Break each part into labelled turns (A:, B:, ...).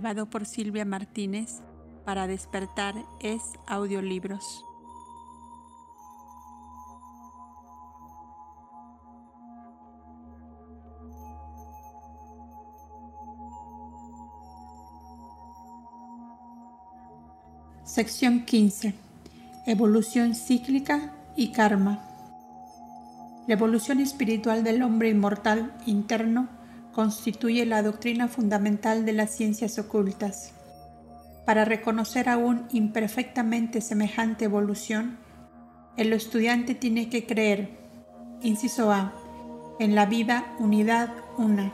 A: grabado por Silvia Martínez para despertar es audiolibros. Sección 15. Evolución cíclica y karma. La evolución espiritual del hombre inmortal interno constituye la doctrina fundamental de las ciencias ocultas. Para reconocer aún imperfectamente semejante evolución, el estudiante tiene que creer, inciso A, en la vida unidad una,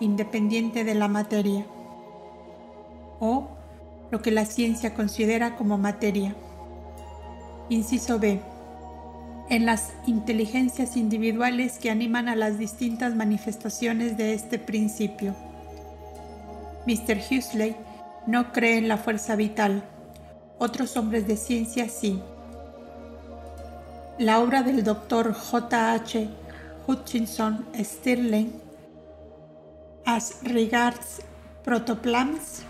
A: independiente de la materia, o lo que la ciencia considera como materia. Inciso B, en las inteligencias individuales que animan a las distintas manifestaciones de este principio. Mr. Huxley no cree en la fuerza vital, otros hombres de ciencia sí. La obra del doctor J. H. Hutchinson Stirling, As Regards Protoplans,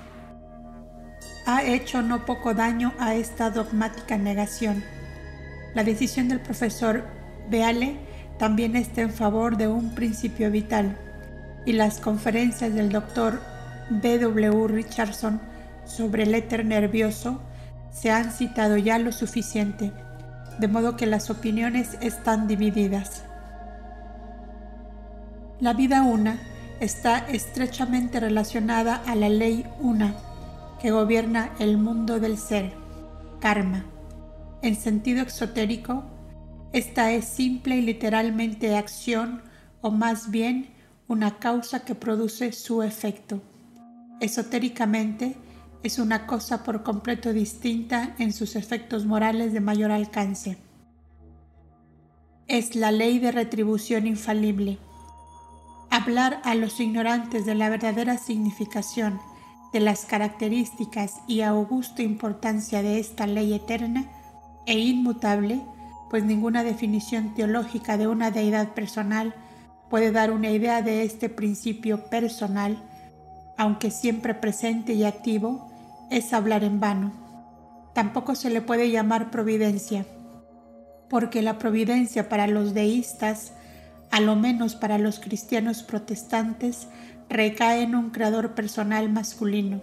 A: ha hecho no poco daño a esta dogmática negación. La decisión del profesor Beale también está en favor de un principio vital y las conferencias del doctor B. W. Richardson sobre el éter nervioso se han citado ya lo suficiente, de modo que las opiniones están divididas. La vida una está estrechamente relacionada a la ley una que gobierna el mundo del ser, karma. En sentido exotérico, esta es simple y literalmente acción o más bien una causa que produce su efecto. Esotéricamente, es una cosa por completo distinta en sus efectos morales de mayor alcance. Es la ley de retribución infalible. Hablar a los ignorantes de la verdadera significación, de las características y augusta importancia de esta ley eterna e inmutable, pues ninguna definición teológica de una deidad personal puede dar una idea de este principio personal, aunque siempre presente y activo, es hablar en vano. Tampoco se le puede llamar providencia, porque la providencia para los deístas, a lo menos para los cristianos protestantes, recae en un creador personal masculino,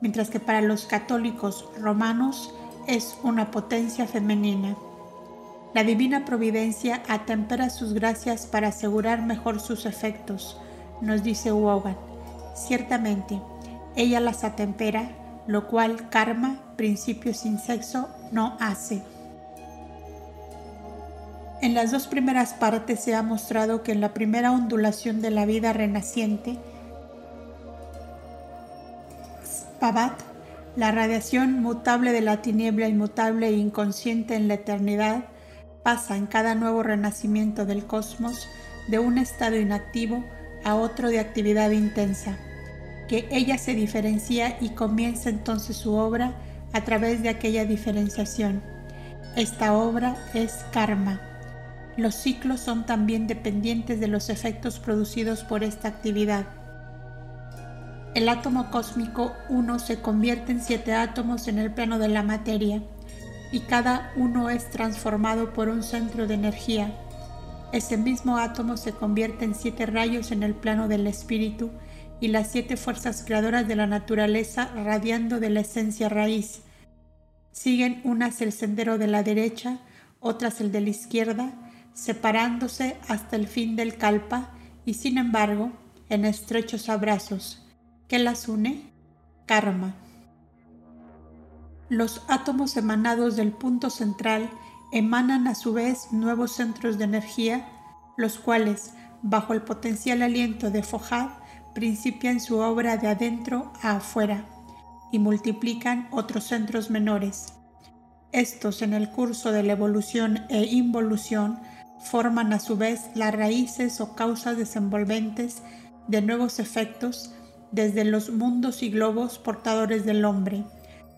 A: mientras que para los católicos romanos es una potencia femenina. La divina providencia atempera sus gracias para asegurar mejor sus efectos, nos dice Wogan. Ciertamente, ella las atempera, lo cual karma, principio sin sexo, no hace. En las dos primeras partes se ha mostrado que en la primera ondulación de la vida renaciente, la radiación mutable de la tiniebla inmutable e inconsciente en la eternidad pasa en cada nuevo renacimiento del cosmos de un estado inactivo a otro de actividad intensa, que ella se diferencia y comienza entonces su obra a través de aquella diferenciación. Esta obra es karma. Los ciclos son también dependientes de los efectos producidos por esta actividad el átomo cósmico 1 se convierte en siete átomos en el plano de la materia y cada uno es transformado por un centro de energía. Ese mismo átomo se convierte en siete rayos en el plano del espíritu y las siete fuerzas creadoras de la naturaleza radiando de la esencia raíz. Siguen unas el sendero de la derecha, otras el de la izquierda, separándose hasta el fin del kalpa y sin embargo en estrechos abrazos ¿Qué las une? Karma. Los átomos emanados del punto central emanan a su vez nuevos centros de energía, los cuales, bajo el potencial aliento de Fojad, principian su obra de adentro a afuera y multiplican otros centros menores. Estos, en el curso de la evolución e involución, forman a su vez las raíces o causas desenvolventes de nuevos efectos desde los mundos y globos portadores del hombre,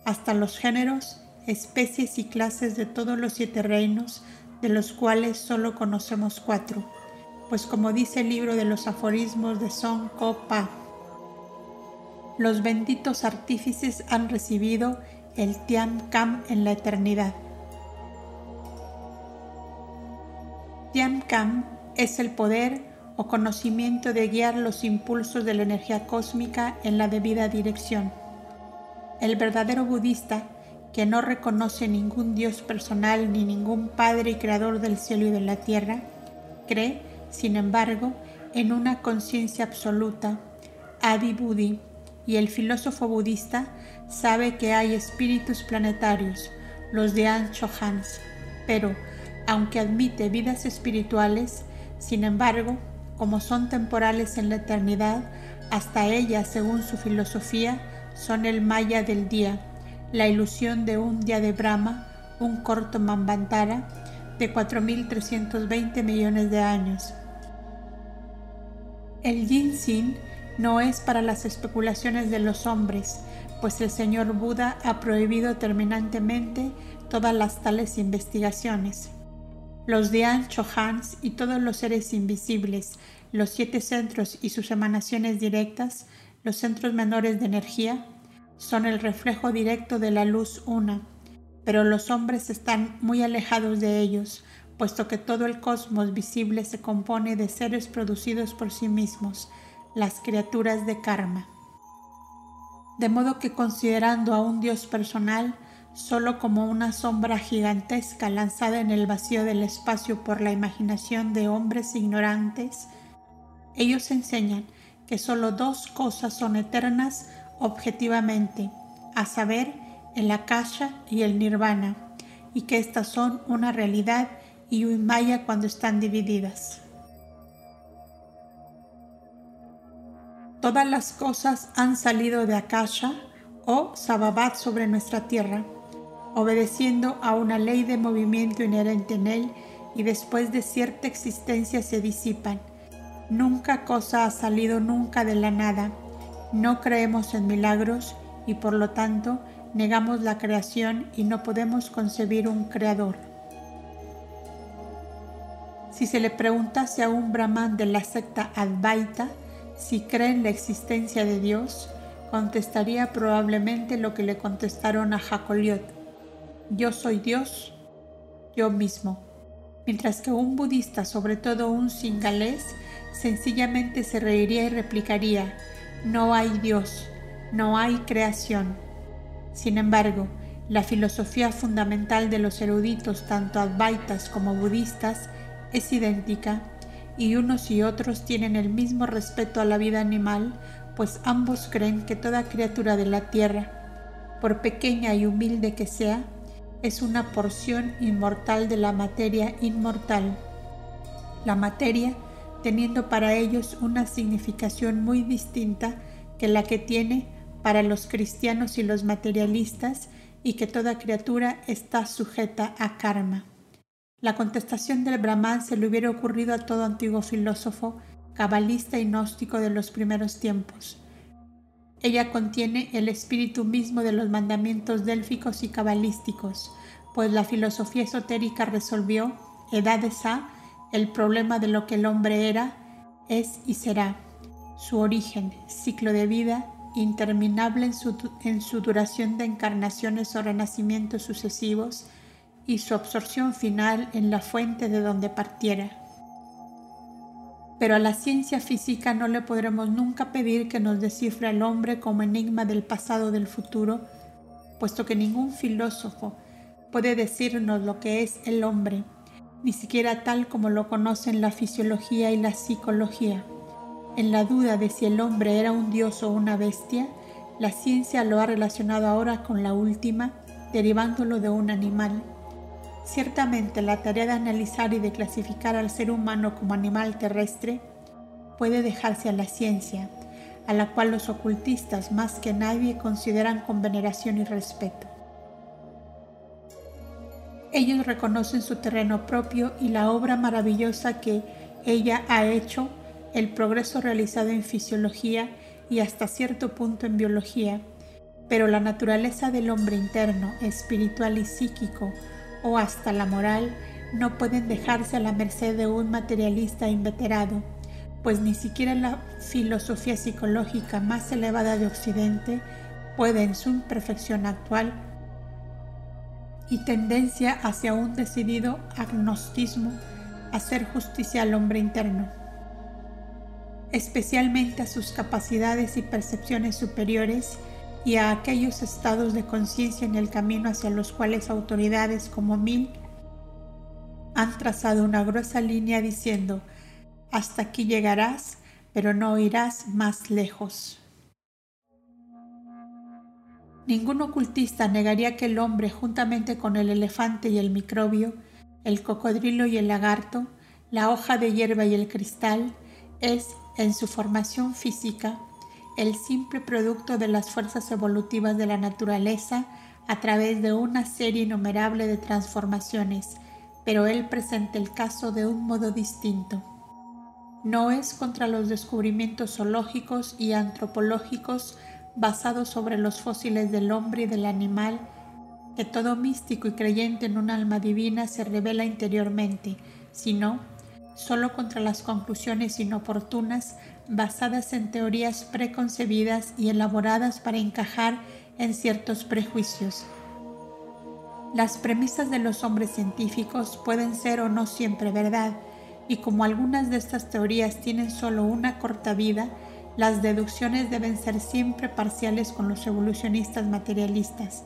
A: hasta los géneros, especies y clases de todos los siete reinos, de los cuales solo conocemos cuatro, pues como dice el libro de los aforismos de Son Ko Pa, los benditos artífices han recibido el Tiam Kam en la eternidad. Tiam Kam es el poder o conocimiento de guiar los impulsos de la energía cósmica en la debida dirección. El verdadero budista, que no reconoce ningún Dios personal ni ningún Padre y Creador del cielo y de la tierra, cree, sin embargo, en una conciencia absoluta, Adi Buddhi, y el filósofo budista sabe que hay espíritus planetarios, los de Ancho Hans, pero, aunque admite vidas espirituales, sin embargo, como son temporales en la eternidad, hasta ellas, según su filosofía, son el maya del día, la ilusión de un día de Brahma, un corto Mambantara, de 4.320 millones de años. El Yin no es para las especulaciones de los hombres, pues el señor Buda ha prohibido terminantemente todas las tales investigaciones. Los Dian Chohans y todos los seres invisibles, los siete centros y sus emanaciones directas, los centros menores de energía, son el reflejo directo de la luz una, pero los hombres están muy alejados de ellos, puesto que todo el cosmos visible se compone de seres producidos por sí mismos, las criaturas de karma. De modo que considerando a un Dios personal solo como una sombra gigantesca lanzada en el vacío del espacio por la imaginación de hombres ignorantes, ellos enseñan que solo dos cosas son eternas objetivamente, a saber, el akasha y el nirvana, y que éstas son una realidad y un maya cuando están divididas. Todas las cosas han salido de Akasha o Sababat sobre nuestra tierra, obedeciendo a una ley de movimiento inherente en él y después de cierta existencia se disipan. Nunca cosa ha salido nunca de la nada. No creemos en milagros y por lo tanto negamos la creación y no podemos concebir un creador. Si se le preguntase a un brahman de la secta Advaita, si cree en la existencia de Dios, contestaría probablemente lo que le contestaron a Jacoliot. Yo soy Dios, yo mismo. Mientras que un budista, sobre todo un singalés, sencillamente se reiría y replicaría, no hay Dios, no hay creación. Sin embargo, la filosofía fundamental de los eruditos, tanto advaitas como budistas, es idéntica y unos y otros tienen el mismo respeto a la vida animal, pues ambos creen que toda criatura de la tierra, por pequeña y humilde que sea, es una porción inmortal de la materia inmortal. La materia teniendo para ellos una significación muy distinta que la que tiene para los cristianos y los materialistas y que toda criatura está sujeta a karma. La contestación del Brahman se le hubiera ocurrido a todo antiguo filósofo, cabalista y gnóstico de los primeros tiempos. Ella contiene el espíritu mismo de los mandamientos délficos y cabalísticos, pues la filosofía esotérica resolvió, edades A, el problema de lo que el hombre era, es y será, su origen, ciclo de vida, interminable en su, en su duración de encarnaciones o renacimientos sucesivos, y su absorción final en la fuente de donde partiera. Pero a la ciencia física no le podremos nunca pedir que nos descifre al hombre como enigma del pasado o del futuro, puesto que ningún filósofo puede decirnos lo que es el hombre, ni siquiera tal como lo conocen la fisiología y la psicología. En la duda de si el hombre era un dios o una bestia, la ciencia lo ha relacionado ahora con la última, derivándolo de un animal. Ciertamente la tarea de analizar y de clasificar al ser humano como animal terrestre puede dejarse a la ciencia, a la cual los ocultistas más que nadie consideran con veneración y respeto. Ellos reconocen su terreno propio y la obra maravillosa que ella ha hecho, el progreso realizado en fisiología y hasta cierto punto en biología, pero la naturaleza del hombre interno, espiritual y psíquico, o hasta la moral no pueden dejarse a la merced de un materialista inveterado, pues ni siquiera la filosofía psicológica más elevada de Occidente puede en su imperfección actual y tendencia hacia un decidido agnosticismo hacer justicia al hombre interno, especialmente a sus capacidades y percepciones superiores y a aquellos estados de conciencia en el camino hacia los cuales autoridades como Mil han trazado una gruesa línea diciendo, hasta aquí llegarás, pero no irás más lejos. Ningún ocultista negaría que el hombre, juntamente con el elefante y el microbio, el cocodrilo y el lagarto, la hoja de hierba y el cristal, es, en su formación física, el simple producto de las fuerzas evolutivas de la naturaleza a través de una serie innumerable de transformaciones, pero él presenta el caso de un modo distinto. No es contra los descubrimientos zoológicos y antropológicos basado sobre los fósiles del hombre y del animal, que todo místico y creyente en un alma divina se revela interiormente, sino solo contra las conclusiones inoportunas basadas en teorías preconcebidas y elaboradas para encajar en ciertos prejuicios. Las premisas de los hombres científicos pueden ser o no siempre verdad, y como algunas de estas teorías tienen solo una corta vida, las deducciones deben ser siempre parciales con los evolucionistas materialistas.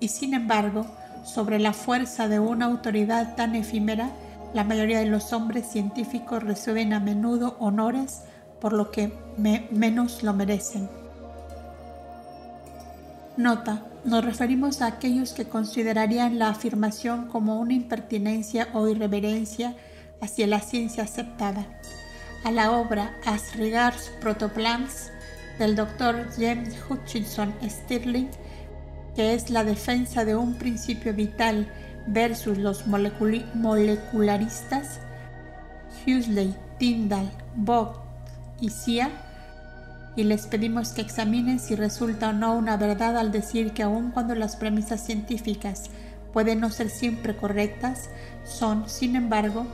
A: Y sin embargo, sobre la fuerza de una autoridad tan efímera, la mayoría de los hombres científicos reciben a menudo honores por lo que menos lo merecen. Nota, nos referimos a aquellos que considerarían la afirmación como una impertinencia o irreverencia hacia la ciencia aceptada a la obra As Regards Protoplans del Dr. James Hutchinson Stirling, que es la defensa de un principio vital versus los molecularistas, Huxley, Tyndall, Vogt y les pedimos que examinen si resulta o no una verdad al decir que aun cuando las premisas científicas pueden no ser siempre correctas, son, sin embargo,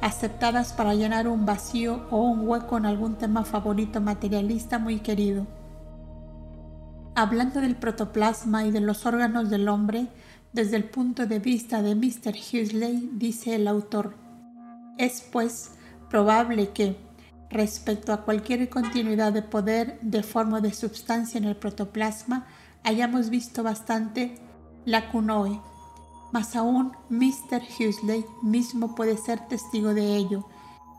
A: aceptadas para llenar un vacío o un hueco en algún tema favorito materialista muy querido. Hablando del protoplasma y de los órganos del hombre, desde el punto de vista de Mr. Huxley, dice el autor, es pues probable que, respecto a cualquier continuidad de poder de forma de sustancia en el protoplasma, hayamos visto bastante la cunoe, mas aún Mr. Huxley mismo puede ser testigo de ello.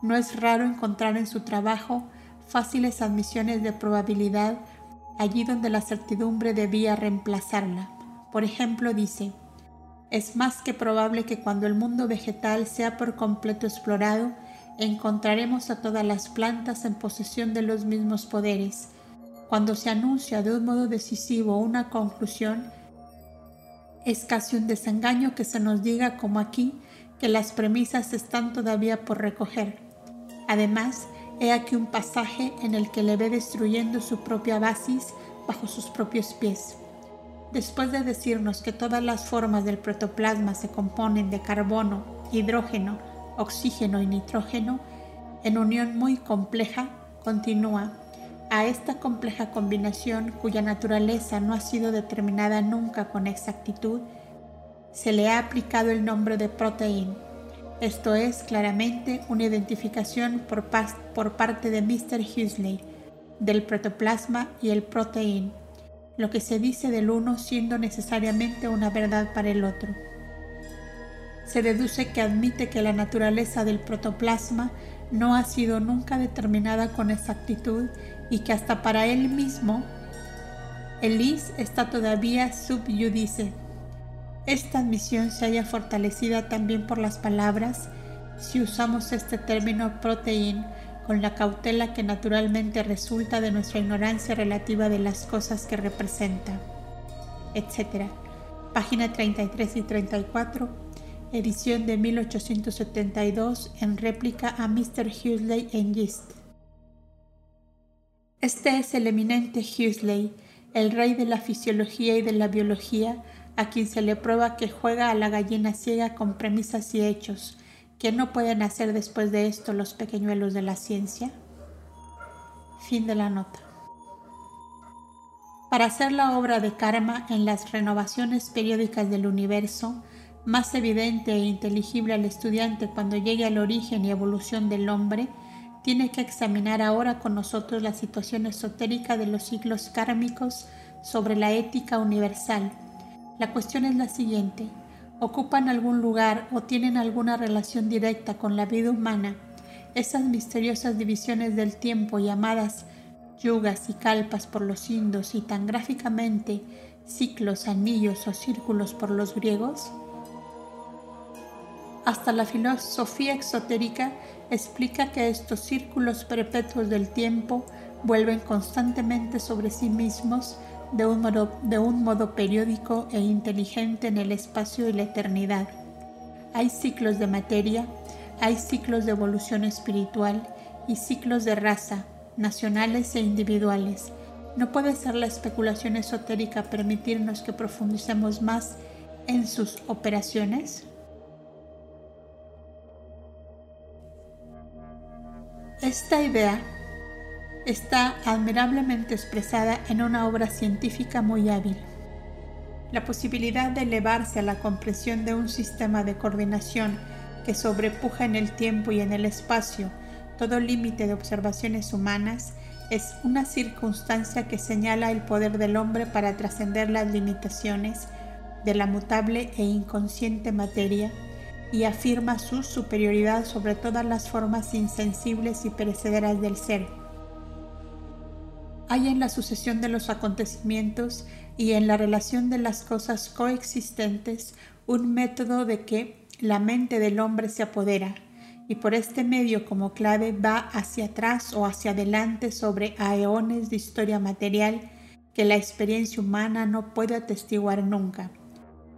A: No es raro encontrar en su trabajo fáciles admisiones de probabilidad allí donde la certidumbre debía reemplazarla. Por ejemplo, dice, es más que probable que cuando el mundo vegetal sea por completo explorado, encontraremos a todas las plantas en posesión de los mismos poderes. Cuando se anuncia de un modo decisivo una conclusión, es casi un desengaño que se nos diga como aquí que las premisas están todavía por recoger. Además, he aquí un pasaje en el que le ve destruyendo su propia basis bajo sus propios pies. Después de decirnos que todas las formas del protoplasma se componen de carbono, hidrógeno, oxígeno y nitrógeno, en unión muy compleja, continúa a esta compleja combinación, cuya naturaleza no ha sido determinada nunca con exactitud, se le ha aplicado el nombre de proteína. Esto es claramente una identificación por, por parte de Mr. Huxley del protoplasma y el proteín, lo que se dice del uno siendo necesariamente una verdad para el otro. Se deduce que admite que la naturaleza del protoplasma no ha sido nunca determinada con exactitud y que hasta para él mismo el is está todavía subyudice. Esta admisión se haya fortalecida también por las palabras si usamos este término proteín con la cautela que naturalmente resulta de nuestra ignorancia relativa de las cosas que representa, etc. Página 33 y 34, edición de 1872 en réplica a Mr. Huxley en Gist. Este es el eminente Huxley, el rey de la fisiología y de la biología, a quien se le prueba que juega a la gallina ciega con premisas y hechos, que no pueden hacer después de esto los pequeñuelos de la ciencia. Fin de la nota. Para hacer la obra de karma en las renovaciones periódicas del universo, más evidente e inteligible al estudiante cuando llegue al origen y evolución del hombre, tiene que examinar ahora con nosotros la situación esotérica de los ciclos kármicos sobre la ética universal. La cuestión es la siguiente. ¿Ocupan algún lugar o tienen alguna relación directa con la vida humana esas misteriosas divisiones del tiempo llamadas yugas y calpas por los indos y tan gráficamente ciclos, anillos o círculos por los griegos? Hasta la filosofía exotérica explica que estos círculos perpetuos del tiempo vuelven constantemente sobre sí mismos de un, modo, periódico e inteligente en el espacio y la eternidad. Hay ciclos de materia, hay ciclos de evolución espiritual y ciclos de raza, nacionales e individuales. ¿No puede ser la especulación esotérica permitirnos que profundicemos más en sus operaciones? Esta idea está admirablemente expresada en una obra científica muy hábil. La posibilidad de elevarse a la comprensión de un sistema de coordinación que sobrepuja en el tiempo y en el espacio todo límite de observaciones humanas, es una circunstancia que señala el poder del hombre para trascender las limitaciones de la mutable e inconsciente materia y afirma su superioridad sobre todas las formas insensibles y perecederas del ser. Hay en la sucesión de los acontecimientos y en la relación de las cosas coexistentes un método de que la mente del hombre se apodera y por este medio como clave va hacia atrás o hacia adelante sobre aeones de historia material que la experiencia humana no puede atestiguar nunca.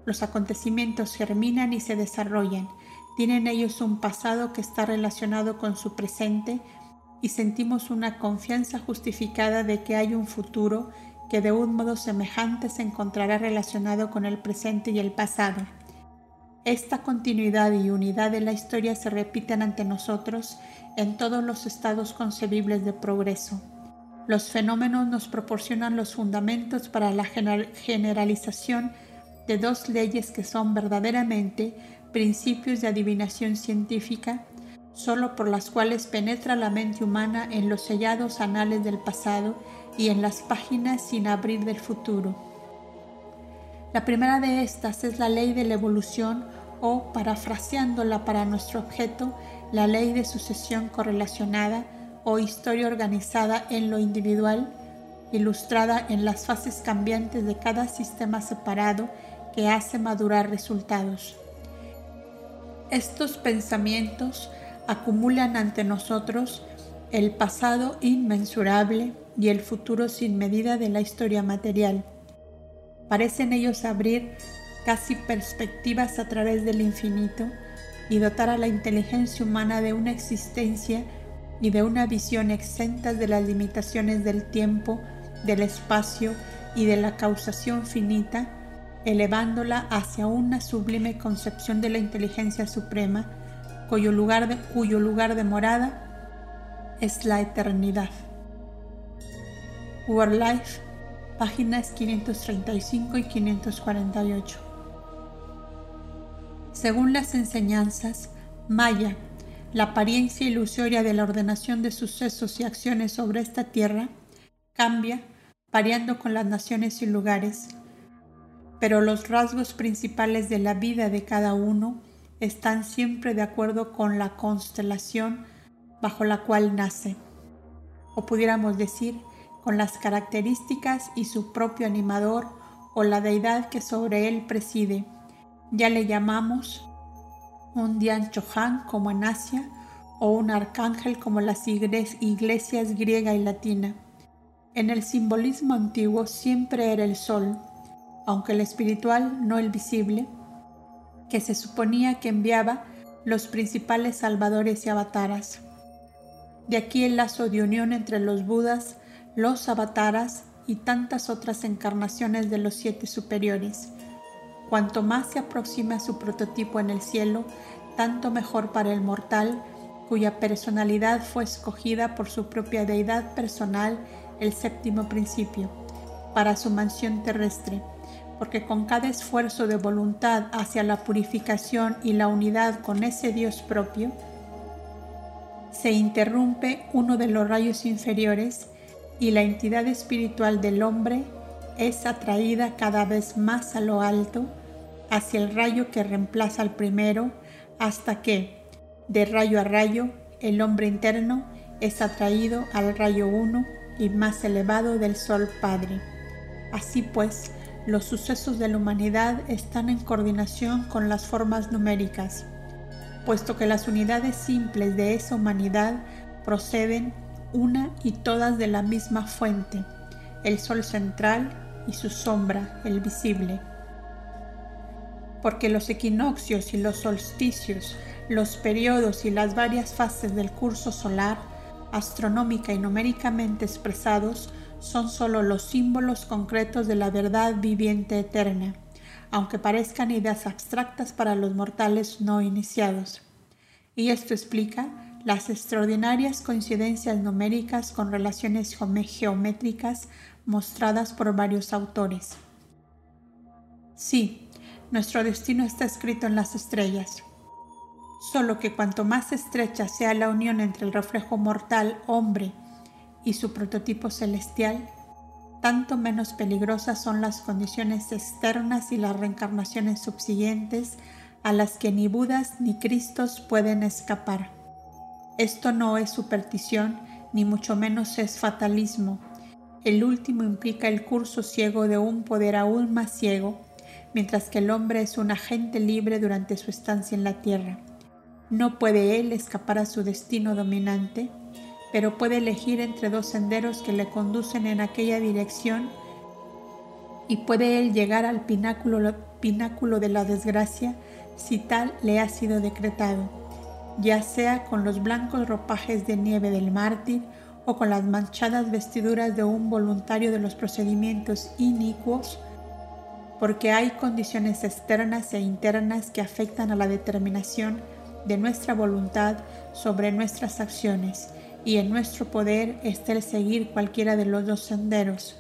A: Los acontecimientos germinan y se desarrollan, tienen ellos un pasado que está relacionado con su presente y sentimos una confianza justificada de que hay un futuro que de un modo semejante se encontrará relacionado con el presente y el pasado. Esta continuidad y unidad de la historia se repiten ante nosotros en todos los estados concebibles de progreso. Los fenómenos nos proporcionan los fundamentos para la generalización de dos leyes que son verdaderamente principios de adivinación científica, solo por las cuales penetra la mente humana en los sellados anales del pasado y en las páginas sin abrir del futuro. La primera de estas es la ley de la evolución o, parafraseándola para nuestro objeto, la ley de sucesión correlacionada o historia organizada en lo individual, ilustrada en las fases cambiantes de cada sistema separado que hace madurar resultados. Estos pensamientos acumulan ante nosotros el pasado inmensurable y el futuro sin medida de la historia material. Parecen ellos abrir casi perspectivas a través del infinito y dotar a la inteligencia humana de una existencia y de una visión exentas de las limitaciones del tiempo, del espacio y de la causación finita, elevándola hacia una sublime concepción de la inteligencia suprema, cuyo lugar de, morada es la eternidad. World Life páginas 535 y 548. Según las enseñanzas, Maya, la apariencia ilusoria de la ordenación de sucesos y acciones sobre esta tierra, cambia variando con las naciones y lugares, pero los rasgos principales de la vida de cada uno están siempre de acuerdo con la constelación bajo la cual nace. O pudiéramos decir, con las características y su propio animador o la deidad que sobre él preside. Ya le llamamos un Dian Chohan como en Asia o un arcángel como las iglesias griega y latina. En el simbolismo antiguo siempre era el sol, aunque el espiritual, no el visible, que se suponía que enviaba los principales salvadores y avataras. De aquí el lazo de unión entre los budas, los avataras y tantas otras encarnaciones de los siete superiores. Cuanto más se aproxima a su prototipo en el cielo, tanto mejor para el mortal, cuya personalidad fue escogida por su propia deidad personal, el séptimo principio, para su mansión terrestre, porque con cada esfuerzo de voluntad hacia la purificación y la unidad con ese Dios propio, se interrumpe uno de los rayos inferiores y la entidad espiritual del hombre es atraída cada vez más a lo alto hacia el rayo que reemplaza al primero hasta que, de rayo a rayo, el hombre interno es atraído al rayo uno y más elevado del Sol Padre. Así pues, los sucesos de la humanidad están en coordinación con las formas numéricas, puesto que las unidades simples de esa humanidad proceden una y todas de la misma fuente, el Sol central y su sombra, el visible. Porque los equinoccios y los solsticios los periodos y las varias fases del curso solar, astronómica y numéricamente expresados, son sólo los símbolos concretos de la verdad viviente eterna, aunque parezcan ideas abstractas para los mortales no iniciados. Y esto explica las extraordinarias coincidencias numéricas con relaciones geométricas mostradas por varios autores. Sí, nuestro destino está escrito en las estrellas solo que cuanto más estrecha sea la unión entre el reflejo mortal hombre y su prototipo celestial, tanto menos peligrosas son las condiciones externas y las reencarnaciones subsiguientes a las que ni Budas ni Cristos pueden escapar. Esto no es superstición, ni mucho menos es fatalismo. El último implica el curso ciego de un poder aún más ciego, mientras que el hombre es un agente libre durante su estancia en la tierra. No puede él escapar a su destino dominante, pero puede elegir entre dos senderos que le conducen en aquella dirección y puede él llegar al pináculo, pináculo de la desgracia si tal le ha sido decretado, ya sea con los blancos ropajes de nieve del mártir o con las manchadas vestiduras de un voluntario de los procedimientos inicuos, porque hay condiciones externas e internas que afectan a la determinación de nuestra voluntad sobre nuestras acciones y en nuestro poder está el seguir cualquiera de los dos senderos.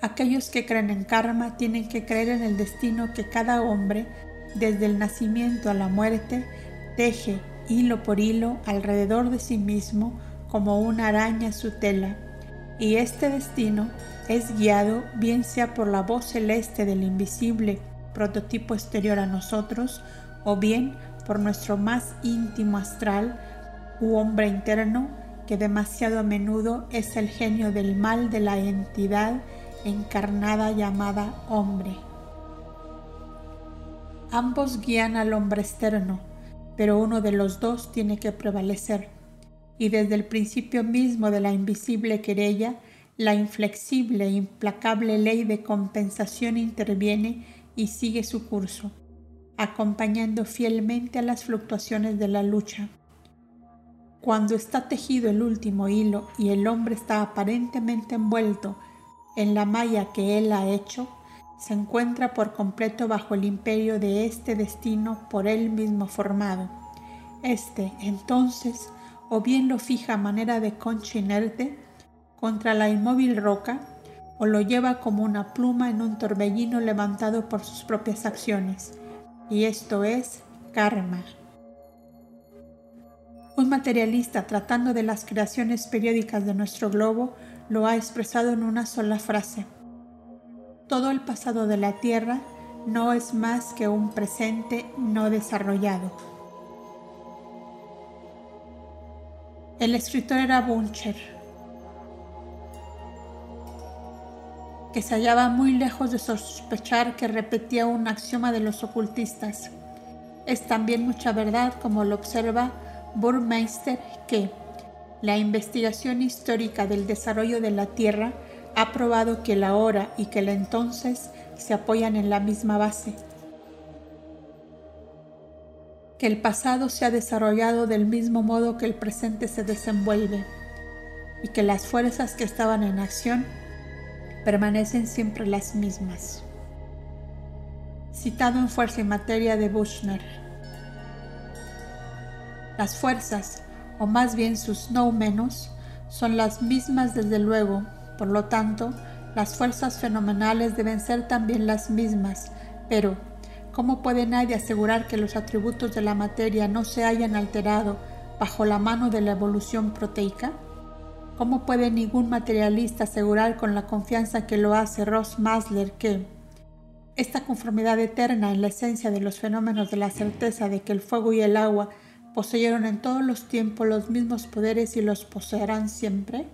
A: Aquellos que creen en karma tienen que creer en el destino que cada hombre, desde el nacimiento a la muerte, teje hilo por hilo alrededor de sí mismo como una araña su tela, y este destino es guiado bien sea por la voz celeste del invisible prototipo exterior a nosotros o bien por nuestro más íntimo astral u hombre interno que demasiado a menudo es el genio del mal de la entidad encarnada llamada hombre. Ambos guían al hombre externo, pero uno de los dos tiene que prevalecer, y desde el principio mismo de la invisible querella, la inflexible e implacable ley de compensación interviene y sigue su curso acompañando fielmente a las fluctuaciones de la lucha. Cuando está tejido el último hilo y el hombre está aparentemente envuelto en la malla que él ha hecho, se encuentra por completo bajo el imperio de este destino por él mismo formado. Este, entonces, o bien lo fija a manera de concha inerte contra la inmóvil roca, o lo lleva como una pluma en un torbellino levantado por sus propias acciones, y esto es karma. Un materialista tratando de las creaciones periódicas de nuestro globo lo ha expresado en una sola frase. Todo el pasado de la Tierra no es más que un presente no desarrollado. El escritor era Buncher, que se hallaba muy lejos de sospechar que repetía un axioma de los ocultistas. Es también mucha verdad, como lo observa Burmeister, que la investigación histórica del desarrollo de la Tierra ha probado que la hora y que el entonces se apoyan en la misma base, que el pasado se ha desarrollado del mismo modo que el presente se desenvuelve y que las fuerzas que estaban en acción permanecen siempre las mismas. Citado en Fuerza y Materia de Buchner. Las fuerzas, o más bien sus no menos, son las mismas desde luego, por lo tanto, las fuerzas fenomenales deben ser también las mismas, pero ¿cómo puede nadie asegurar que los atributos de la materia no se hayan alterado bajo la mano de la evolución proteica? ¿Cómo puede ningún materialista asegurar con la confianza que lo hace Ross Masler que esta conformidad eterna en la esencia de los fenómenos de la certeza de que el fuego y el agua poseyeron en todos los tiempos los mismos poderes y los poseerán siempre?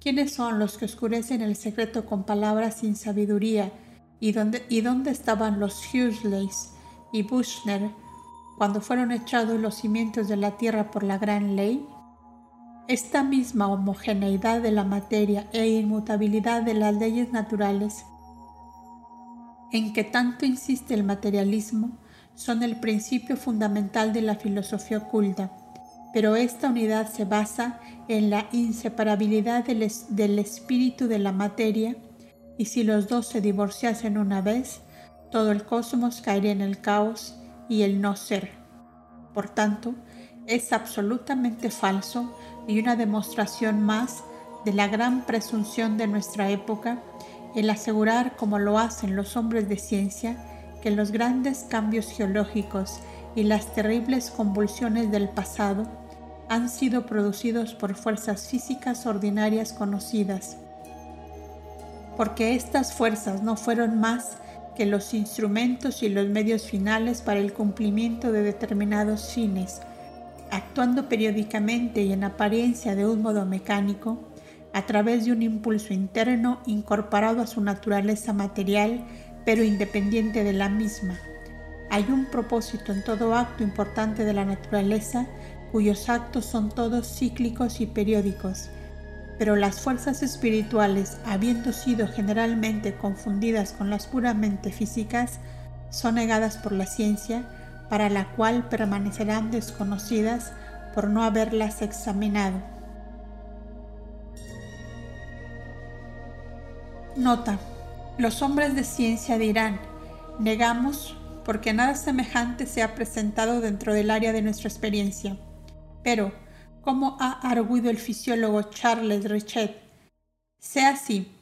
A: ¿Quiénes son los que oscurecen el secreto con palabras sin sabiduría? ¿Y dónde, estaban los Hughley's y Bushner cuando fueron echados los cimientos de la tierra por la gran ley? Esta misma homogeneidad de la materia e inmutabilidad de las leyes naturales en que tanto insiste el materialismo son el principio fundamental de la filosofía oculta, pero esta unidad se basa en la inseparabilidad del, del, espíritu de la materia y si los dos se divorciasen una vez, todo el cosmos caería en el caos y el no ser. Por tanto, es absolutamente falso y una demostración más de la gran presunción de nuestra época el asegurar, como lo hacen los hombres de ciencia, que los grandes cambios geológicos y las terribles convulsiones del pasado han sido producidos por fuerzas físicas ordinarias conocidas, porque estas fuerzas no fueron más que los instrumentos y los medios finales para el cumplimiento de determinados fines, actuando periódicamente y en apariencia de un modo mecánico, a través de un impulso interno incorporado a su naturaleza material, pero independiente de la misma. Hay un propósito en todo acto importante de la naturaleza, cuyos actos son todos cíclicos y periódicos, pero las fuerzas espirituales, habiendo sido generalmente confundidas con las puramente físicas, son negadas por la ciencia, para la cual permanecerán desconocidas por no haberlas examinado. Nota. Los hombres de ciencia dirán, negamos porque nada semejante se ha presentado dentro del área de nuestra experiencia. Pero, como ha arguido el fisiólogo Charles Richet, sea así,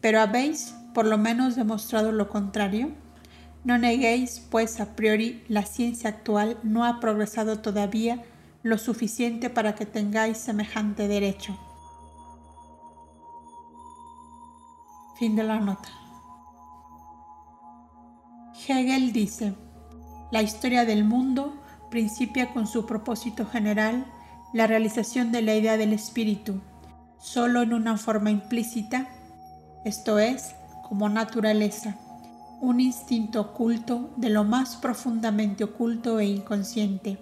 A: pero habéis por lo menos demostrado lo contrario. No neguéis, pues a priori la ciencia actual no ha progresado todavía lo suficiente para que tengáis semejante derecho. Fin de la nota. Hegel dice, la historia del mundo principia con su propósito general, la realización de la idea del espíritu, solo en una forma implícita, esto es, como naturaleza, un instinto oculto de lo más profundamente oculto e inconsciente,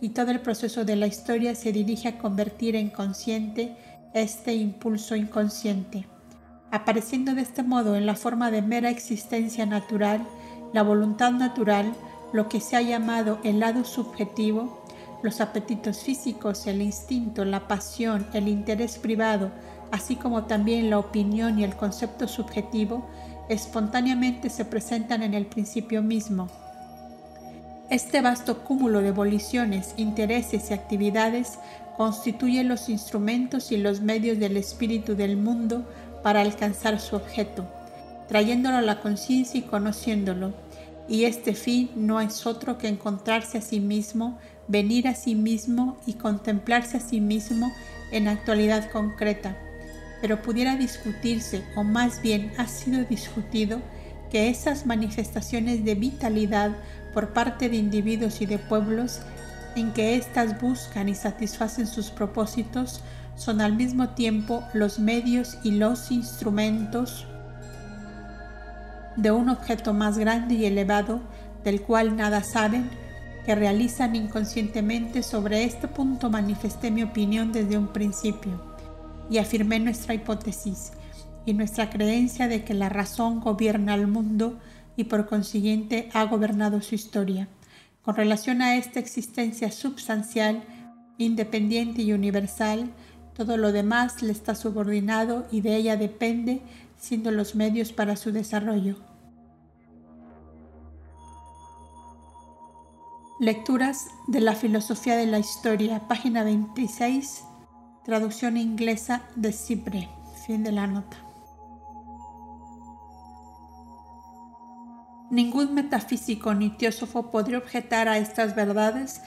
A: y todo el proceso de la historia se dirige a convertir en consciente este impulso inconsciente apareciendo de este modo en la forma de mera existencia natural, la voluntad natural, lo que se ha llamado el lado subjetivo, los apetitos físicos, el instinto, la pasión, el interés privado, así como también la opinión y el concepto subjetivo, espontáneamente se presentan en el principio mismo. Este vasto cúmulo de voliciones, intereses y actividades constituye los instrumentos y los medios del espíritu del mundo para alcanzar su objeto, trayéndolo a la conciencia y conociéndolo. Y este fin no es otro que encontrarse a sí mismo, venir a sí mismo y contemplarse a sí mismo en actualidad concreta. Pero pudiera discutirse, o más bien ha sido discutido, que esas manifestaciones de vitalidad por parte de individuos y de pueblos en que éstas buscan y satisfacen sus propósitos son al mismo tiempo los medios y los instrumentos de un objeto más grande y elevado del cual nada saben, que realizan inconscientemente. Sobre este punto manifesté mi opinión desde un principio y afirmé nuestra hipótesis y nuestra creencia de que la razón gobierna al mundo y por consiguiente ha gobernado su historia. Con relación a esta existencia substancial, independiente y universal, todo lo demás le está subordinado y de ella depende, siendo los medios para su desarrollo. Lecturas de la Filosofía de la Historia, página 26, traducción inglesa de Cipre. Fin de la nota. Ningún metafísico ni teósofo podría objetar a estas verdades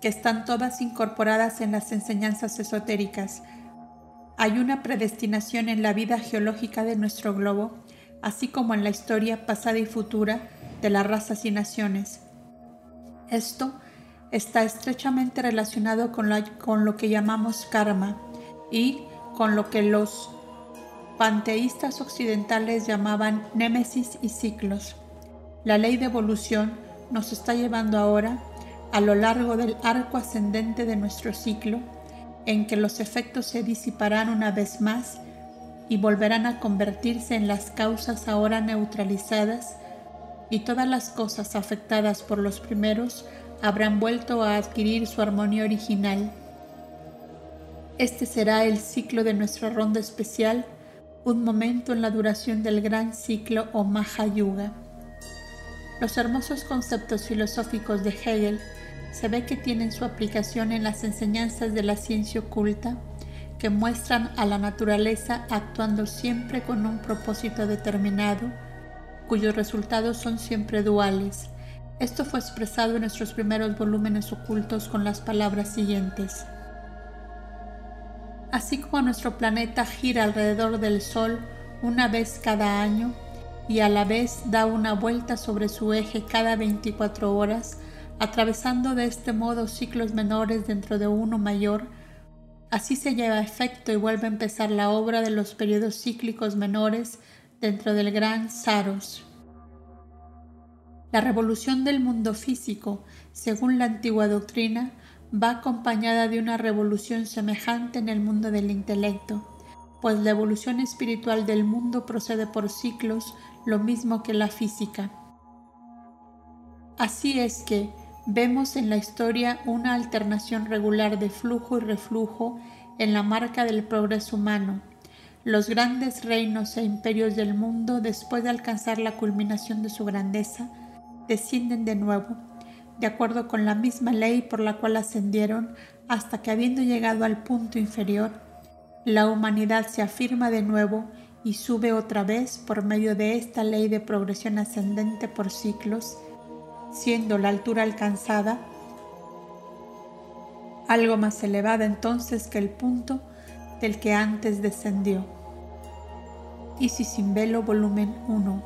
A: que están todas incorporadas en las enseñanzas esotéricas. Hay una predestinación en la vida geológica de nuestro globo, así como en la historia pasada y futura de las razas y naciones esto está estrechamente relacionado con, lo que llamamos karma y con lo que los panteístas occidentales llamaban némesis y ciclos. La ley de evolución nos está llevando ahora a lo largo del arco ascendente de nuestro ciclo, en que los efectos se disiparán una vez más y volverán a convertirse en las causas ahora neutralizadas y todas las cosas afectadas por los primeros habrán vuelto a adquirir su armonía original. Este será el ciclo de nuestra ronda especial, un momento en la duración del gran ciclo o Mahayuga. Los hermosos conceptos filosóficos de Hegel se ve que tienen su aplicación en las enseñanzas de la ciencia oculta, que muestran a la naturaleza actuando siempre con un propósito determinado, cuyos resultados son siempre duales. Esto fue expresado en nuestros primeros volúmenes ocultos con las palabras siguientes. Así como nuestro planeta gira alrededor del Sol una vez cada año y a la vez da una vuelta sobre su eje cada 24 horas, atravesando de este modo ciclos menores dentro de uno mayor, así se lleva a efecto y vuelve a empezar la obra de los periodos cíclicos menores dentro del gran Saros. La revolución del mundo físico, según la antigua doctrina, va acompañada de una revolución semejante en el mundo del intelecto, pues la evolución espiritual del mundo procede por ciclos, lo mismo que la física. Así es que vemos en la historia una alternación regular de flujo y reflujo en la marca del progreso humano, los grandes reinos e imperios del mundo, después de alcanzar la culminación de su grandeza, descienden de nuevo, de acuerdo con la misma ley por la cual ascendieron, hasta que habiendo llegado al punto inferior, la humanidad se afirma de nuevo y sube otra vez por medio de esta ley de progresión ascendente por ciclos, siendo la altura alcanzada algo más elevada entonces que el punto del que antes descendió. Isis sin velo, volumen 1.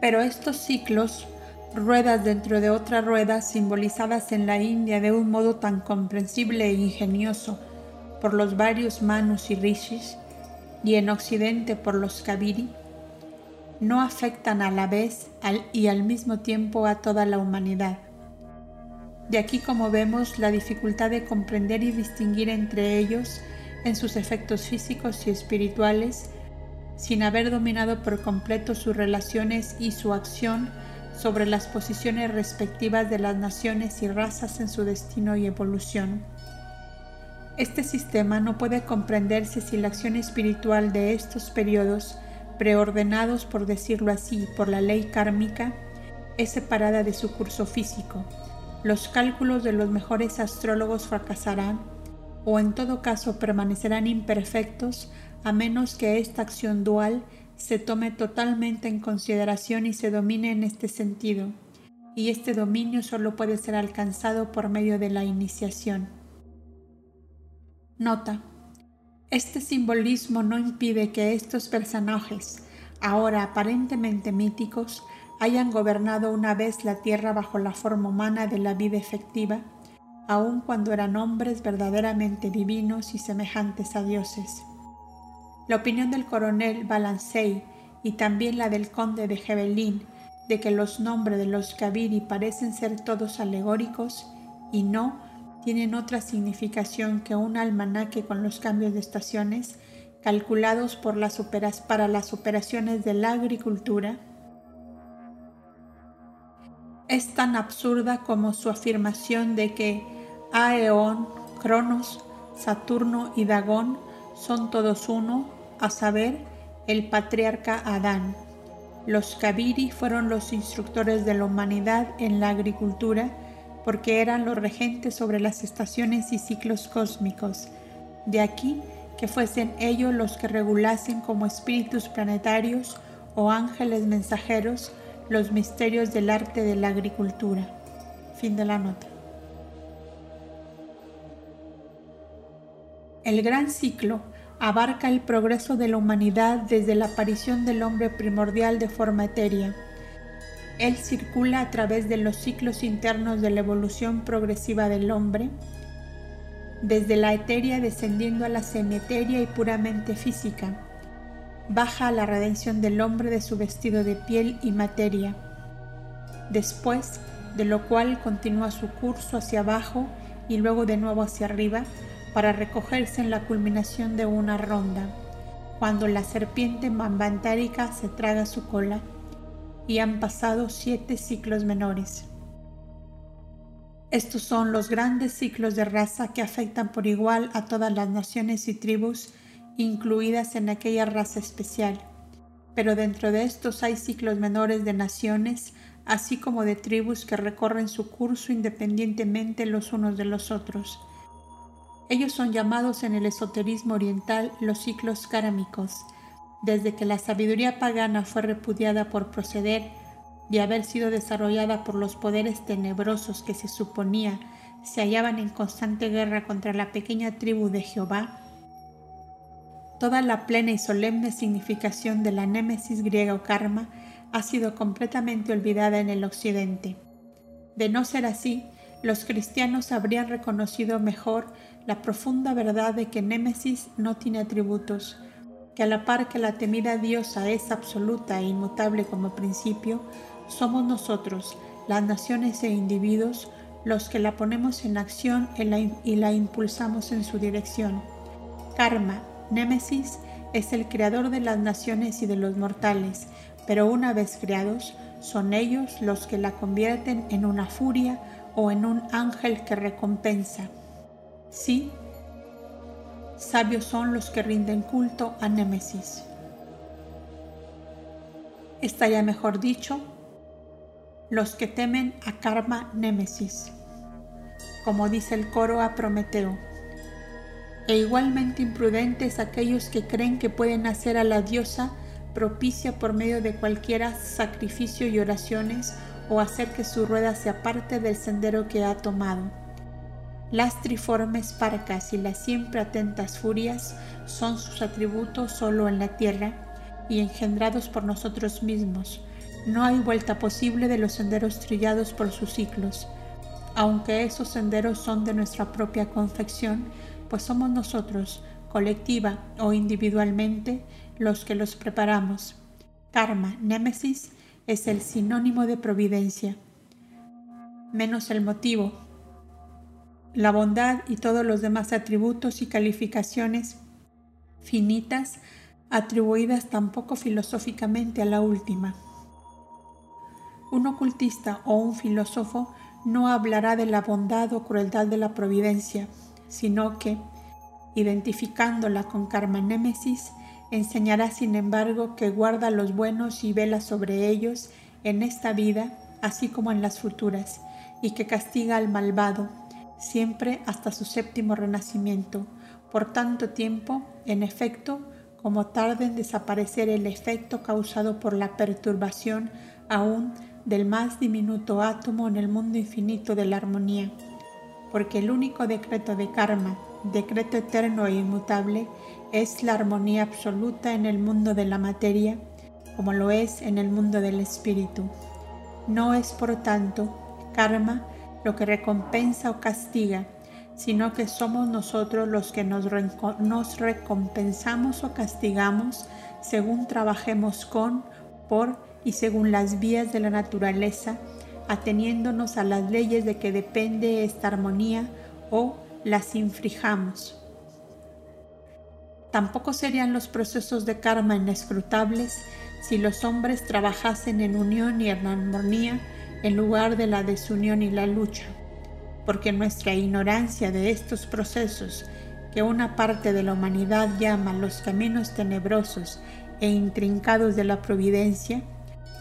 A: Pero estos ciclos, ruedas dentro de otra rueda, simbolizadas en la India de un modo tan comprensible e ingenioso por los varios manus y rishis, y en Occidente por los kaviri, no afectan a la vez y al mismo tiempo a toda la humanidad. De aquí como vemos la dificultad de comprender y distinguir entre ellos en sus efectos físicos y espirituales, sin haber dominado por completo sus relaciones y su acción sobre las posiciones respectivas de las naciones y razas en su destino y evolución. Este sistema no puede comprenderse si la acción espiritual de estos periodos, preordenados por decirlo así por la ley kármica, es separada de su curso físico los cálculos de los mejores astrólogos fracasarán o en todo caso permanecerán imperfectos a menos que esta acción dual se tome totalmente en consideración y se domine en este sentido, y este dominio solo puede ser alcanzado por medio de la iniciación. Nota. Este simbolismo no impide que estos personajes, ahora aparentemente míticos, hayan gobernado una vez la tierra bajo la forma humana de la vida efectiva, aun cuando eran hombres verdaderamente divinos y semejantes a dioses. La opinión del coronel Balancey y también la del conde de Gebelin de que los nombres de los Kaviri parecen ser todos alegóricos y no tienen otra significación que un almanaque con los cambios de estaciones calculados para las operaciones de la agricultura, es tan absurda como su afirmación de que Aeón, Cronos, Saturno y Dagón son todos uno, a saber, el patriarca Adán. Los Kaviri fueron los instructores de la humanidad en la agricultura porque eran los regentes sobre las estaciones y ciclos cósmicos. De aquí que fuesen ellos los que regulasen como espíritus planetarios o ángeles mensajeros los misterios del arte de la agricultura. Fin de la nota. El gran ciclo abarca el progreso de la humanidad desde la aparición del hombre primordial de forma etérea. Él circula a través de los ciclos internos de la evolución progresiva del hombre, desde la etérea descendiendo a la semieteria y puramente física. Baja a la redención del hombre de su vestido de piel y materia. Después, de lo cual continúa su curso hacia abajo y luego de nuevo hacia arriba, para recogerse en la culminación de una ronda, cuando la serpiente mambantárica se traga su cola, y han pasado siete ciclos menores. Estos son los grandes ciclos de raza que afectan por igual a todas las naciones y tribus incluidas en aquella raza especial. Pero dentro de estos hay ciclos menores de naciones, así como de tribus que recorren su curso independientemente los unos de los otros. Ellos son llamados en el esoterismo oriental los ciclos kármicos, desde que la sabiduría pagana fue repudiada por proceder de haber sido desarrollada por los poderes tenebrosos que se suponía se hallaban en constante guerra contra la pequeña tribu de Jehová, toda la plena y solemne significación de la némesis griega o karma ha sido completamente olvidada en el occidente. De no ser así, los cristianos habrían reconocido mejor la profunda verdad de que Némesis no tiene atributos, que a la par que la temida diosa es absoluta e inmutable como principio, somos nosotros, las naciones e individuos, los que la ponemos en acción y la impulsamos en su dirección. Karma, Némesis, es el creador de las naciones y de los mortales, pero una vez creados, son ellos los que la convierten en una furia o en un ángel que recompensa. Sí, sabios son los que rinden culto a Némesis. Estaría mejor dicho, los que temen a Karma Némesis, como dice el coro a Prometeo. E igualmente imprudentes aquellos que creen que pueden hacer a la diosa propicia por medio de cualquiera sacrificio y oraciones o hacer que su rueda se aparte del sendero que ha tomado las triformes parcas y las siempre atentas furias son sus atributos solo en la tierra y engendrados por nosotros mismos. No hay vuelta posible de los senderos trillados por sus ciclos, aunque esos senderos son de nuestra propia confección, pues somos nosotros, colectiva o individualmente, los que los preparamos. Karma, némesis, es el sinónimo de providencia, menos el motivo, la bondad y todos los demás atributos y calificaciones finitas atribuidas tampoco filosóficamente a la última. Un ocultista o un filósofo no hablará de la bondad o crueldad de la providencia, sino que, identificándola con karma némesis, enseñará sin embargo que guarda los buenos y vela sobre ellos en esta vida así como en las futuras, y que castiga al malvado siempre hasta su séptimo renacimiento, por tanto tiempo, en efecto, como tarde en desaparecer el efecto causado por la perturbación aún del más diminuto átomo en el mundo infinito de la armonía, porque el único decreto de karma, decreto eterno e inmutable, es la armonía absoluta en el mundo de la materia, como lo es en el mundo del espíritu. No es, por tanto, karma lo que recompensa o castiga, sino que somos nosotros los que nos, recompensamos o castigamos según trabajemos con, por y según las vías de la naturaleza, ateniéndonos a las leyes de que depende esta armonía o las infrijamos. Tampoco serían los procesos de karma inescrutables si los hombres trabajasen en unión y en armonía en lugar de la desunión y la lucha, porque nuestra ignorancia de estos procesos que una parte de la humanidad llama los caminos tenebrosos e intrincados de la providencia,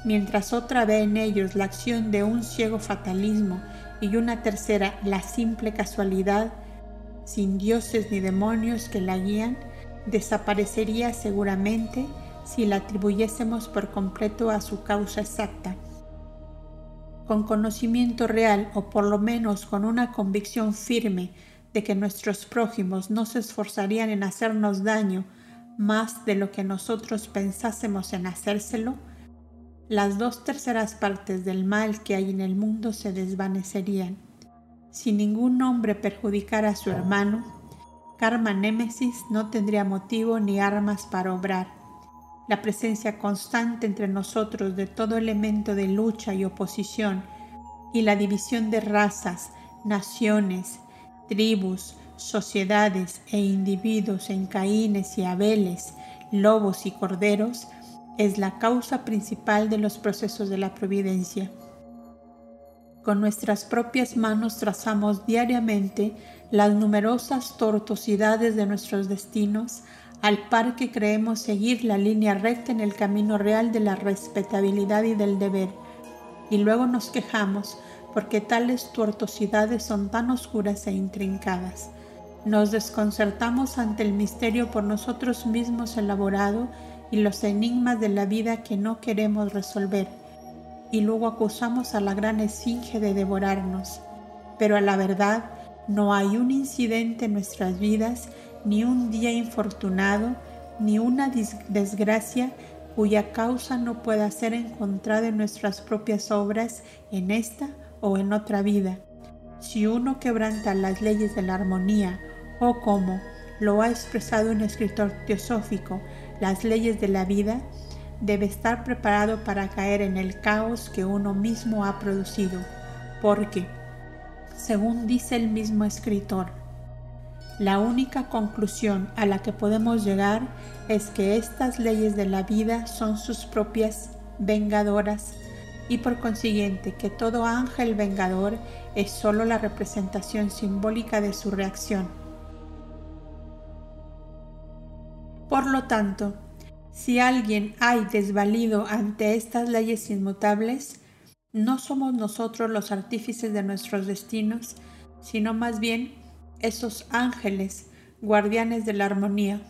A: mientras otra ve en ellos la acción de un ciego fatalismo y una tercera la simple casualidad, sin dioses ni demonios que la guían, desaparecería seguramente si la atribuyésemos por completo a su causa exacta. Con conocimiento real o por lo menos con una convicción firme de que nuestros prójimos no se esforzarían en hacernos daño más de lo que nosotros pensásemos en hacérselo, las dos terceras partes del mal que hay en el mundo se desvanecerían. Si ningún hombre perjudicara a su hermano, Karma Némesis no tendría motivo ni armas para obrar. La presencia constante entre nosotros de todo elemento de lucha y oposición y la división de razas, naciones, tribus, sociedades e individuos en Caínes y Abeles, lobos y corderos, es la causa principal de los procesos de la providencia. Con nuestras propias manos trazamos diariamente las numerosas tortuosidades de nuestros destinos al par que creemos seguir la línea recta en el camino real de la respetabilidad y del deber, y luego nos quejamos porque tales tortuosidades son tan oscuras e intrincadas. Nos desconcertamos ante el misterio por nosotros mismos elaborado y los enigmas de la vida que no queremos resolver, y luego acusamos a la gran esfinge de devorarnos. Pero a la verdad, no hay un incidente en nuestras vidas, ni un día infortunado, ni una desgracia cuya causa no pueda ser encontrada en nuestras propias obras en esta o en otra vida. Si uno quebranta las leyes de la armonía, o como lo ha expresado un escritor teosófico, las leyes de la vida, debe estar preparado para caer en el caos que uno mismo ha producido, porque, según dice el mismo escritor, la única conclusión a la que podemos llegar es que estas leyes de la vida son sus propias vengadoras. Y por consiguiente que todo ángel vengador es sólo la representación simbólica de su reacción. Por lo tanto, si alguien hay desvalido ante estas leyes inmutables, no somos nosotros los artífices de nuestros destinos, sino más bien esos ángeles, guardianes de la armonía.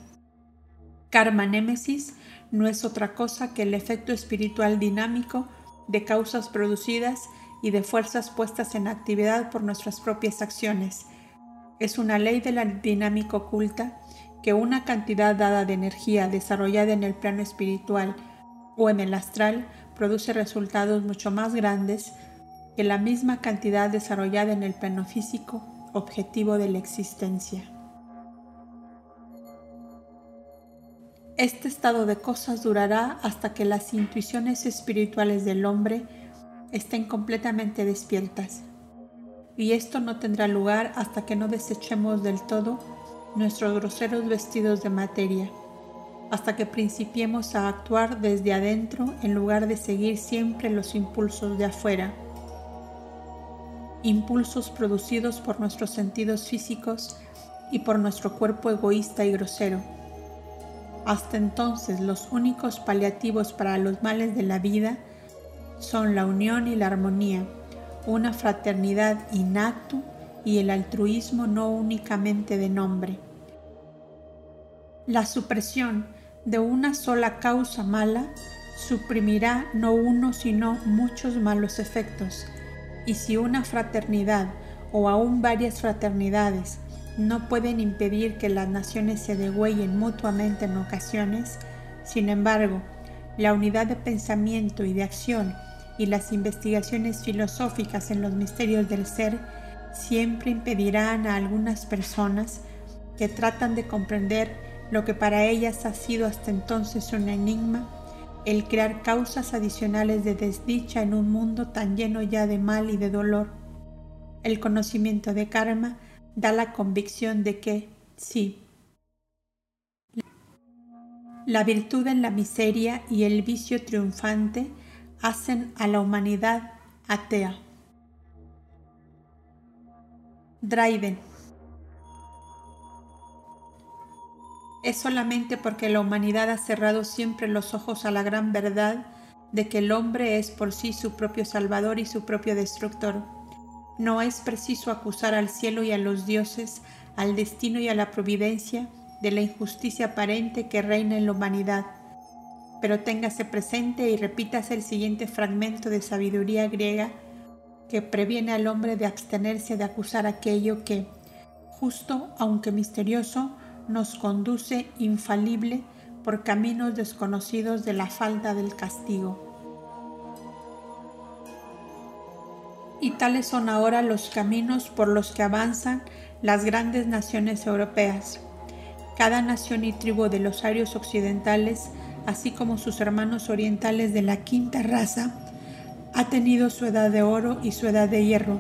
A: Karma Némesis no es otra cosa que el efecto espiritual dinámico de causas producidas y de fuerzas puestas en actividad por nuestras propias acciones. Es una ley de la dinámica oculta que una cantidad dada de energía desarrollada en el plano espiritual o en el astral produce resultados mucho más grandes que la misma cantidad desarrollada en el plano físico objetivo de la existencia. Este estado de cosas durará hasta que las intuiciones espirituales del hombre estén completamente despiertas. Y esto no tendrá lugar hasta que no desechemos del todo nuestros groseros vestidos de materia, hasta que principiemos a actuar desde adentro en lugar de seguir siempre los impulsos de afuera, impulsos producidos por nuestros sentidos físicos y por nuestro cuerpo egoísta y grosero. Hasta entonces los únicos paliativos para los males de la vida son la unión y la armonía, una fraternidad inacto y el altruismo no únicamente de nombre. La supresión de una sola causa mala suprimirá no uno sino muchos malos efectos. Y si una fraternidad o aún varias fraternidades no pueden impedir que las naciones se degüellen mutuamente en ocasiones, sin embargo, la unidad de pensamiento y de acción y las investigaciones filosóficas en los misterios del ser siempre impedirán a algunas personas que tratan de comprender lo que para ellas ha sido hasta entonces un enigma, el crear causas adicionales de desdicha en un mundo tan lleno ya de mal y de dolor. El conocimiento de karma da la convicción de que, sí, la virtud en la miseria y el vicio triunfante hacen a la humanidad atea. Dryden es solamente porque la humanidad ha cerrado siempre los ojos a la gran verdad de que el hombre es por sí su propio salvador y su propio destructor. No es preciso acusar al cielo y a los dioses, al destino y a la providencia de la injusticia aparente que reina en la humanidad. Pero téngase presente y repítase el siguiente fragmento de sabiduría griega que previene al hombre de abstenerse de acusar aquello que, justo aunque misterioso, nos conduce infalible por caminos desconocidos de la falta del castigo. Y tales son ahora los caminos por los que avanzan las grandes naciones europeas. Cada nación y tribu de los arios occidentales, así como sus hermanos orientales de la quinta raza, ha tenido su edad de oro y su edad de hierro,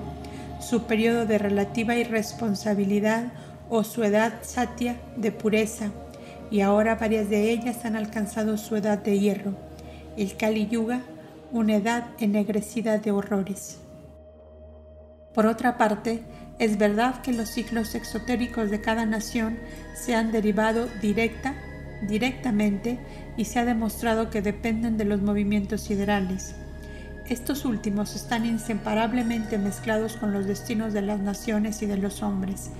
A: su periodo de relativa irresponsabilidad o su edad satia de pureza, y ahora varias de ellas han alcanzado su edad de hierro, el Kali Yuga, una edad ennegrecida de horrores. Por otra parte, es verdad que los ciclos exotéricos de cada nación se han derivado directa, directamente y se ha demostrado que dependen de los movimientos siderales. Estos últimos están inseparablemente mezclados con los destinos de las naciones y de los hombres.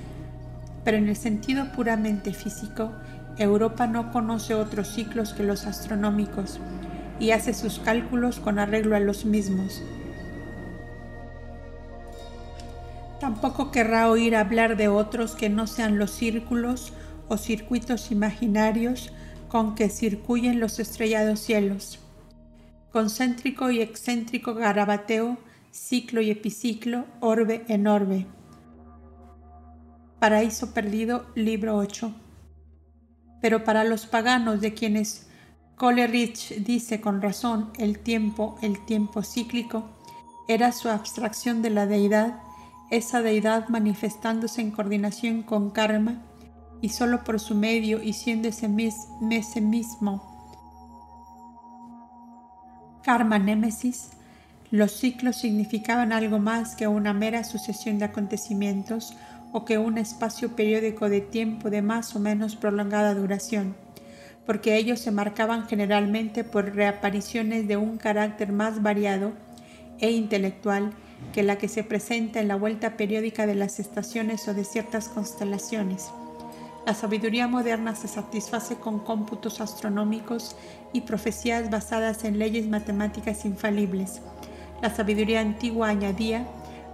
A: Pero en el sentido puramente físico, Europa no conoce otros ciclos que los astronómicos y hace sus cálculos con arreglo a los mismos. Tampoco querrá oír hablar de otros que no sean los círculos o circuitos imaginarios con que circuyen los estrellados cielos. Concéntrico y excéntrico garabateo, ciclo y epiciclo, orbe en orbe. Paraíso perdido, libro 8 pero para los paganos de quienes Coleridge dice con razón el tiempo, el tiempo cíclico, era su abstracción de la deidad, esa deidad manifestándose en coordinación con karma y solo por su medio y siendo ese, ese mismo karma némesis, los ciclos significaban algo más que una mera sucesión de acontecimientos o que un espacio periódico de tiempo de más o menos prolongada duración, porque ellos se marcaban generalmente por reapariciones de un carácter más variado e intelectual que la que se presenta en la vuelta periódica de las estaciones o de ciertas constelaciones. La sabiduría moderna se satisface con cómputos astronómicos y profecías basadas en leyes matemáticas infalibles. La sabiduría antigua añadía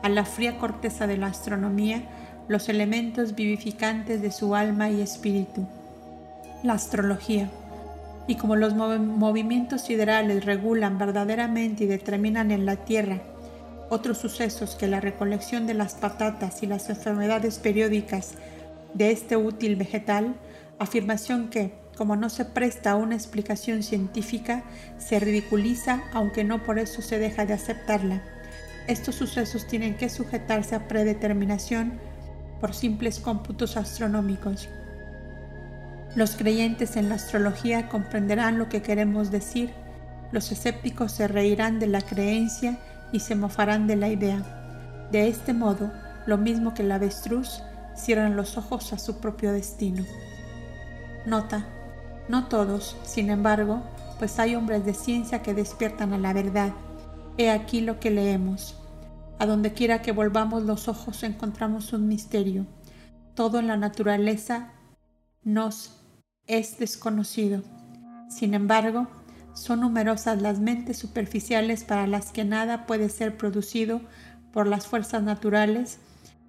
A: a la fría corteza de la astronomía los elementos vivificantes de su alma y espíritu. La astrología. Y como los movimientos siderales regulan verdaderamente y determinan en la Tierra otros sucesos que la recolección de las patatas y las enfermedades periódicas de este útil vegetal, afirmación que, como no se presta a una explicación científica, se ridiculiza aunque no por eso se deja de aceptarla. Estos sucesos tienen que sujetarse a predeterminación por simples cómputos astronómicos. Los creyentes en la astrología comprenderán lo que queremos decir, los escépticos se reirán de la creencia y se mofarán de la idea. De este modo, lo mismo que el avestruz, cierran los ojos a su propio destino. Nota, no todos, sin embargo, pues hay hombres de ciencia que despiertan a la verdad. He aquí lo que leemos. A donde quiera que volvamos los ojos encontramos un misterio. Todo en la naturaleza nos es desconocido. Sin embargo, son numerosas las mentes superficiales para las que nada puede ser producido por las fuerzas naturales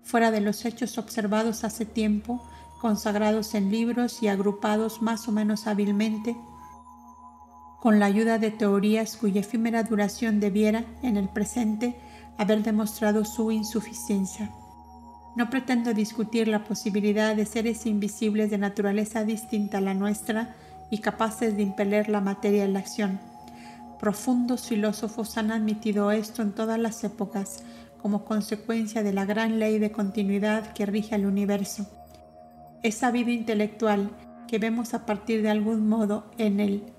A: fuera de los hechos observados hace tiempo, consagrados en libros y agrupados más o menos hábilmente con la ayuda de teorías cuya efímera duración debiera, en el presente, haber demostrado su insuficiencia. No pretendo discutir la posibilidad de seres invisibles de naturaleza distinta a la nuestra y capaces de impeler la materia en la acción. Profundos filósofos han admitido esto en todas las épocas como consecuencia de la gran ley de continuidad que rige el universo. Es sabido intelectual que vemos a partir de algún modo en el,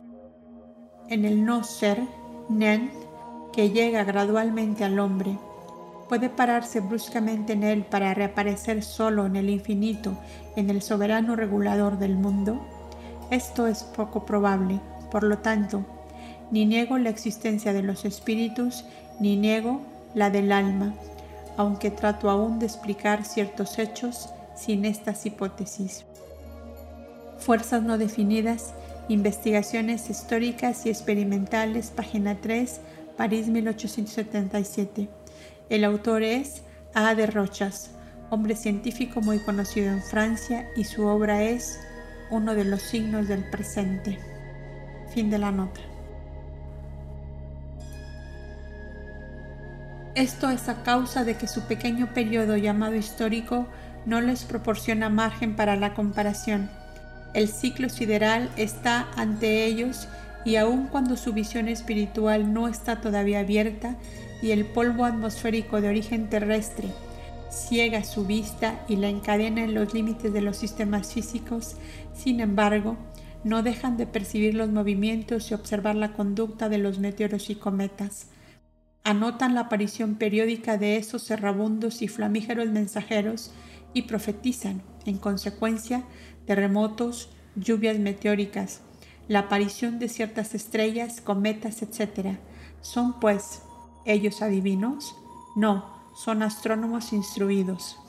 A: en el no ser, nen, que llega gradualmente al hombre, puede pararse bruscamente en él para reaparecer solo en el infinito, en el soberano regulador del mundo? Esto es poco probable. Por lo tanto, ni niego la existencia de los espíritus, ni niego la del alma, aunque trato aún de explicar ciertos hechos sin estas hipótesis. Fuerzas no definidas, investigaciones históricas y experimentales, página 3, París 1877. El autor es A. de Rochas, hombre científico muy conocido en Francia y su obra es uno de los signos del presente. Fin de la nota. Esto es a causa de que su pequeño periodo llamado histórico no les proporciona margen para la comparación. El ciclo sideral está ante ellos y aun cuando su visión espiritual no está todavía abierta y el polvo atmosférico de origen terrestre ciega su vista y la encadena en los límites de los sistemas físicos, sin embargo, no dejan de percibir los movimientos y observar la conducta de los meteoros y cometas. Anotan la aparición periódica de esos errabundos y flamígeros mensajeros y profetizan, en consecuencia, terremotos, lluvias meteóricas, la aparición de ciertas estrellas, cometas, etc. ¿Son, pues, ellos adivinos? No, son astrónomos instruidos.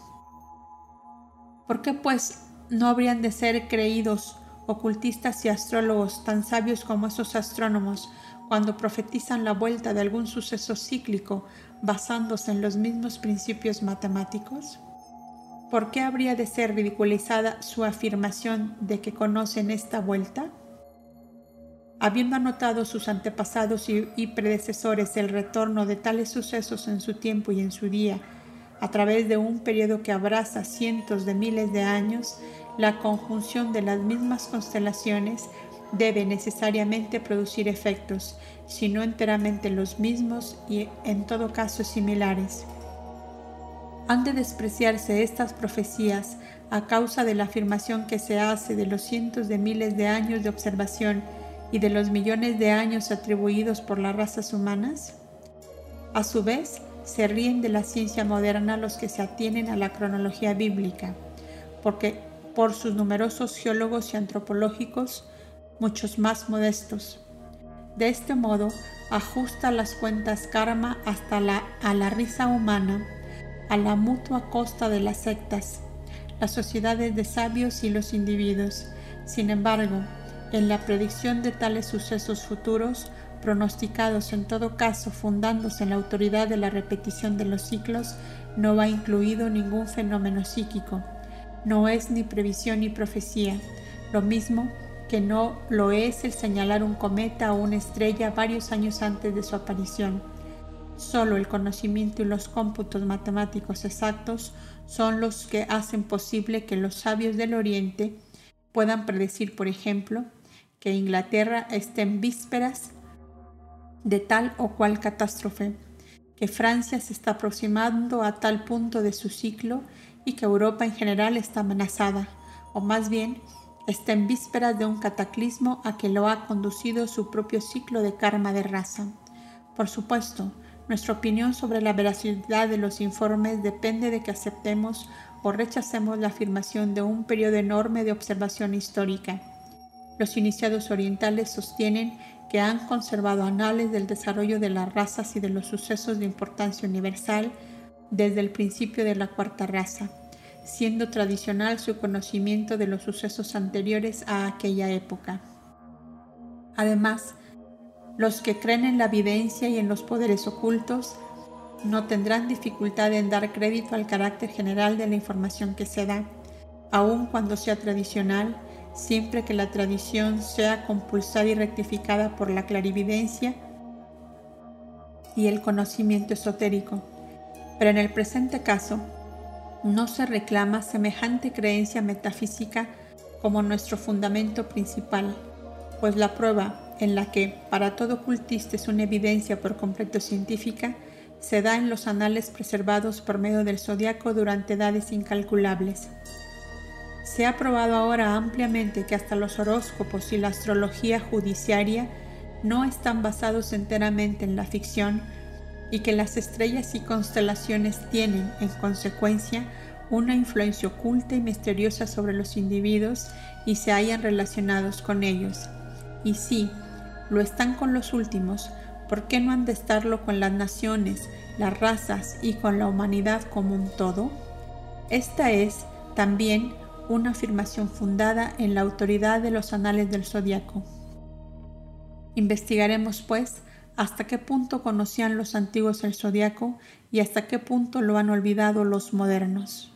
A: ¿Por qué pues no habrían de ser creídos ocultistas y astrólogos tan sabios como esos astrónomos cuando profetizan la vuelta de algún suceso cíclico basándose en los mismos principios matemáticos? ¿Por qué habría de ser ridiculizada su afirmación de que conocen esta vuelta? Habiendo anotado sus antepasados y, predecesores el retorno de tales sucesos en su tiempo y en su día, a través de un periodo que abraza cientos de miles de años, la conjunción de las mismas constelaciones debe necesariamente producir efectos, si no enteramente los mismos y en todo caso similares. Han de despreciarse estas profecías a causa de la afirmación que se hace de los cientos de miles de años de observación y de los millones de años atribuidos por las razas humanas? A su vez, se ríen de la ciencia moderna los que se atienen a la cronología bíblica, porque por sus numerosos geólogos y antropológicos, muchos más modestos. De este modo, ajusta las cuentas karma hasta la, a la risa humana, a la mutua costa de las sectas, las sociedades de sabios y los individuos. Sin embargo, en la predicción de tales sucesos futuros, pronosticados en todo caso fundándose en la autoridad de la repetición de los ciclos, no va incluido ningún fenómeno psíquico. No es ni previsión ni profecía, lo mismo que no lo es el señalar un cometa o una estrella varios años antes de su aparición. Solo el conocimiento y los cómputos matemáticos exactos son los que hacen posible que los sabios del Oriente puedan predecir, por ejemplo, que Inglaterra esté en vísperas de tal o cual catástrofe, que Francia se está aproximando a tal punto de su ciclo y que Europa en general está amenazada, o más bien está en vísperas de un cataclismo a que lo ha conducido su propio ciclo de karma de raza. Por supuesto, nuestra opinión sobre la veracidad de los informes depende de que aceptemos o rechacemos la afirmación de un periodo enorme de observación histórica los iniciados orientales sostienen que han conservado anales del desarrollo de las razas y de los sucesos de importancia universal desde el principio de la cuarta raza, siendo tradicional su conocimiento de los sucesos anteriores a aquella época. Además, los que creen en la evidencia y en los poderes ocultos no tendrán dificultad en dar crédito al carácter general de la información que se da, aun cuando sea tradicional siempre que la tradición sea compulsada y rectificada por la clarividencia y el conocimiento esotérico. Pero en el presente caso, no se reclama semejante creencia metafísica como nuestro fundamento principal, pues la prueba en la que para todo ocultista es una evidencia por completo científica se da en los anales preservados por medio del zodiaco durante edades incalculables. Se ha probado ahora ampliamente que hasta los horóscopos y la astrología judiciaria no están basados enteramente en la ficción y que las estrellas y constelaciones tienen, en consecuencia, una influencia oculta y misteriosa sobre los individuos y se hallan relacionados con ellos. Y sí, lo están con los últimos, ¿por qué no han de estarlo con las naciones, las razas y con la humanidad como un todo? Esta es también una afirmación fundada en la autoridad de los anales del zodiaco. Investigaremos, pues, hasta qué punto conocían los antiguos el zodiaco y hasta qué punto lo han olvidado los modernos.